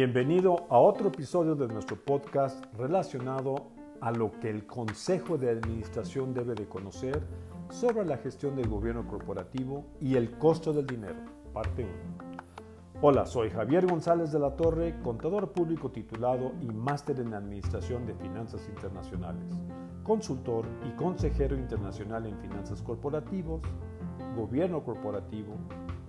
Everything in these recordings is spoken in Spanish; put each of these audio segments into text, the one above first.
Bienvenido a otro episodio de nuestro podcast relacionado a lo que el Consejo de Administración debe de conocer sobre la gestión del gobierno corporativo y el costo del dinero, parte 1. Hola, soy Javier González de la Torre, contador público titulado y máster en Administración de Finanzas Internacionales, consultor y consejero internacional en finanzas corporativos, gobierno corporativo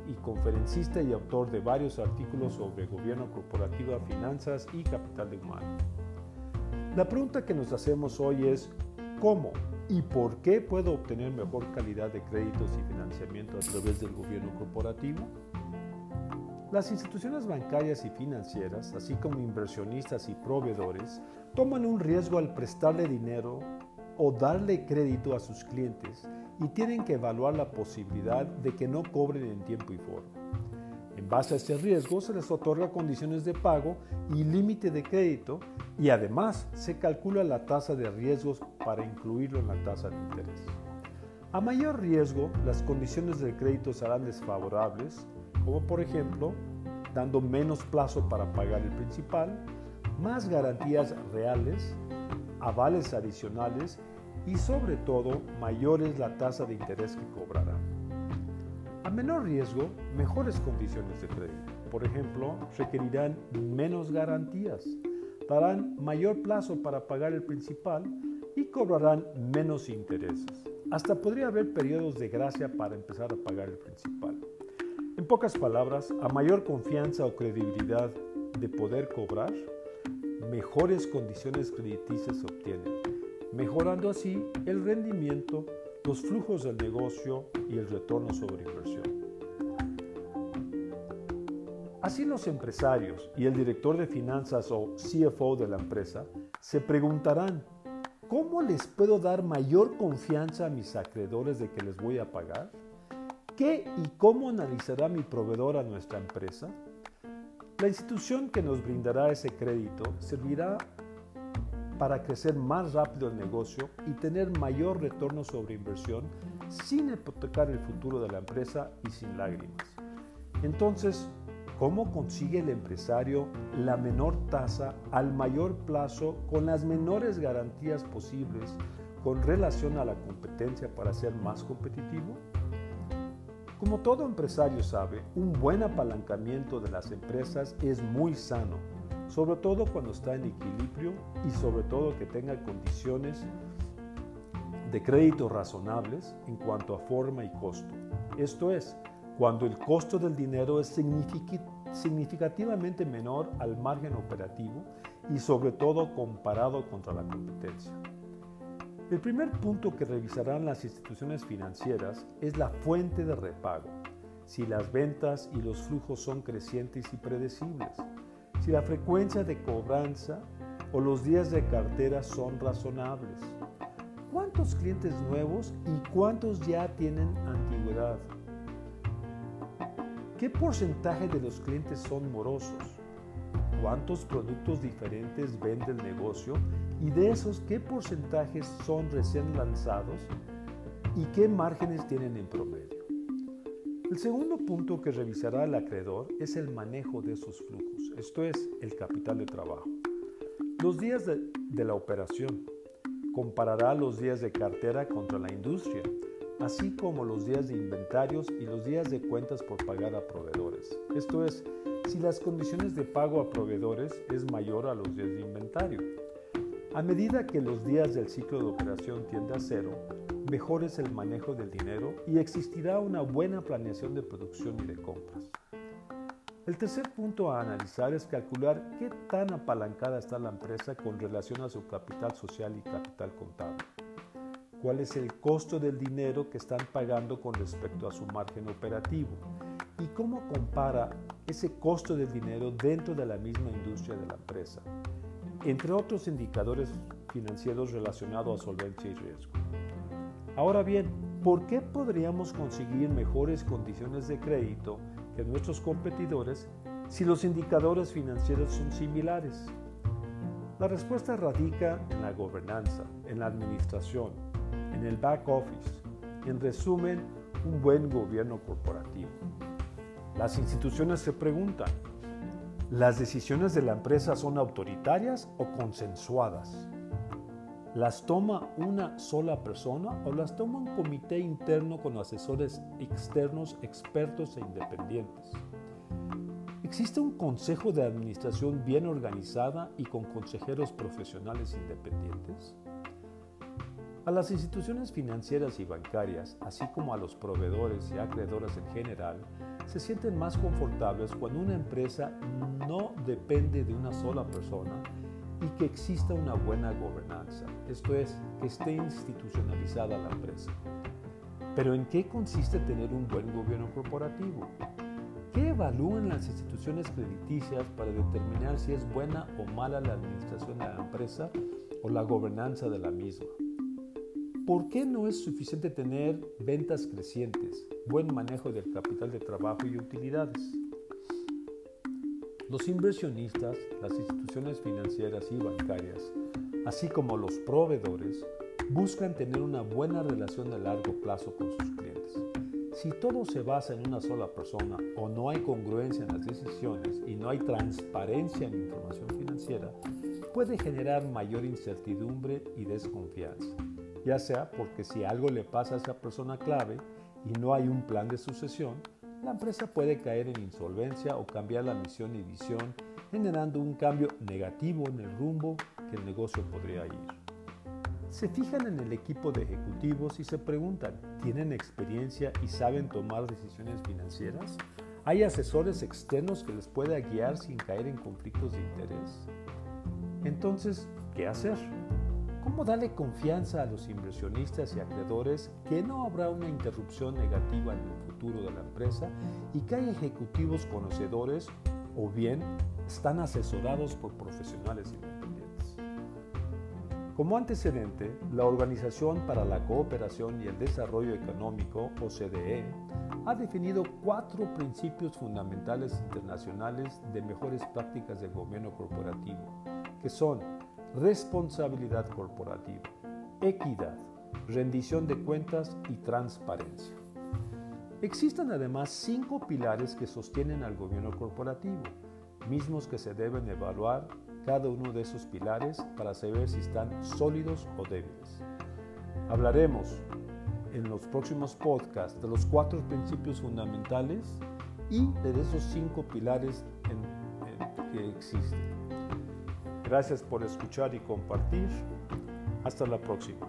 y conferencista y autor de varios artículos sobre gobierno corporativo, finanzas y capital de humano. La pregunta que nos hacemos hoy es ¿cómo y por qué puedo obtener mejor calidad de créditos y financiamiento a través del gobierno corporativo? Las instituciones bancarias y financieras, así como inversionistas y proveedores, toman un riesgo al prestarle dinero o darle crédito a sus clientes y tienen que evaluar la posibilidad de que no cobren en tiempo y forma. En base a este riesgo se les otorga condiciones de pago y límite de crédito y además se calcula la tasa de riesgos para incluirlo en la tasa de interés. A mayor riesgo, las condiciones del crédito serán desfavorables, como por ejemplo, dando menos plazo para pagar el principal, más garantías reales, avales adicionales y sobre todo mayor es la tasa de interés que cobrará. A menor riesgo, mejores condiciones de crédito. Por ejemplo, requerirán menos garantías, darán mayor plazo para pagar el principal y cobrarán menos intereses. Hasta podría haber periodos de gracia para empezar a pagar el principal. En pocas palabras, a mayor confianza o credibilidad de poder cobrar, mejores condiciones crediticias se obtienen mejorando así el rendimiento, los flujos del negocio y el retorno sobre inversión. Así los empresarios y el director de finanzas o CFO de la empresa se preguntarán, ¿cómo les puedo dar mayor confianza a mis acreedores de que les voy a pagar? ¿Qué y cómo analizará mi proveedor a nuestra empresa? La institución que nos brindará ese crédito servirá para crecer más rápido el negocio y tener mayor retorno sobre inversión sin hipotecar el futuro de la empresa y sin lágrimas. Entonces, ¿cómo consigue el empresario la menor tasa al mayor plazo con las menores garantías posibles con relación a la competencia para ser más competitivo? Como todo empresario sabe, un buen apalancamiento de las empresas es muy sano sobre todo cuando está en equilibrio y sobre todo que tenga condiciones de crédito razonables en cuanto a forma y costo. Esto es, cuando el costo del dinero es significativamente menor al margen operativo y sobre todo comparado contra la competencia. El primer punto que revisarán las instituciones financieras es la fuente de repago, si las ventas y los flujos son crecientes y predecibles si la frecuencia de cobranza o los días de cartera son razonables. ¿Cuántos clientes nuevos y cuántos ya tienen antigüedad? ¿Qué porcentaje de los clientes son morosos? ¿Cuántos productos diferentes vende el negocio? Y de esos, ¿qué porcentajes son recién lanzados? ¿Y qué márgenes tienen en promedio? El segundo punto que revisará el acreedor es el manejo de esos flujos, esto es, el capital de trabajo. Los días de, la operación. Comparará los días de cartera contra la industria, así como los días de inventarios y los días de cuentas por pagar a proveedores. Esto es, si las condiciones de pago a proveedores es mayor a los días de inventario. A medida que los días del ciclo de operación tiende a cero, mejor es el manejo del dinero y existirá una buena planeación de producción y de compras. El tercer punto a analizar es calcular qué tan apalancada está la empresa con relación a su capital social y capital contable. ¿Cuál es el costo del dinero que están pagando con respecto a su margen operativo? ¿Y cómo compara ese costo del dinero dentro de la misma industria de la empresa? Entre otros indicadores financieros relacionados a solvencia y riesgo. Ahora bien, ¿por qué podríamos conseguir mejores condiciones de crédito que nuestros competidores si los indicadores financieros son similares? La respuesta radica en la gobernanza, en la administración, en el back office, en resumen, un buen gobierno corporativo. Las instituciones se preguntan, ¿Las decisiones de la empresa son autoritarias o consensuadas? ¿Las toma una sola persona o las toma un comité interno con asesores externos, expertos e independientes? ¿Existe un consejo de administración bien organizada y con consejeros profesionales independientes? A las instituciones financieras y bancarias, así como a los proveedores y acreedores en general, se sienten más confortables cuando una empresa no depende de una sola persona y que exista una buena gobernanza, esto es, que esté institucionalizada la empresa. Pero ¿en qué consiste tener un buen gobierno corporativo? ¿Qué evalúan las instituciones crediticias para determinar si es buena o mala la administración de la empresa o la gobernanza de la misma? ¿Por qué no es suficiente tener ventas crecientes, buen manejo del capital de trabajo y utilidades? Los inversionistas, las instituciones financieras y bancarias, así como los proveedores, buscan tener una buena relación a largo plazo con sus clientes. Si todo se basa en una sola persona o no hay congruencia en las decisiones y no hay transparencia en la información financiera, puede generar mayor incertidumbre y desconfianza ya sea porque si algo le pasa a esa persona clave y no hay un plan de sucesión, la empresa puede caer en insolvencia o cambiar la misión y visión, generando un cambio negativo en el rumbo que el negocio podría ir. Se fijan en el equipo de ejecutivos y se preguntan, ¿tienen experiencia y saben tomar decisiones financieras? ¿Hay asesores externos que les pueda guiar sin caer en conflictos de interés? Entonces, ¿qué hacer? ¿Cómo darle confianza a los inversionistas y acreedores que no habrá una interrupción negativa en el futuro de la empresa y que hay ejecutivos conocedores o bien están asesorados por profesionales independientes? Como antecedente, la Organización para la Cooperación y el Desarrollo Económico, OCDE, ha definido cuatro principios fundamentales internacionales de mejores prácticas del gobierno corporativo, que son responsabilidad corporativa, equidad, rendición de cuentas y transparencia. Existen además cinco pilares que sostienen al gobierno corporativo, mismos que se deben evaluar cada uno de esos pilares para saber si están sólidos o débiles. Hablaremos en los próximos podcasts de los cuatro principios fundamentales y de esos cinco pilares que existen. Gracias por escuchar y compartir. Hasta la próxima.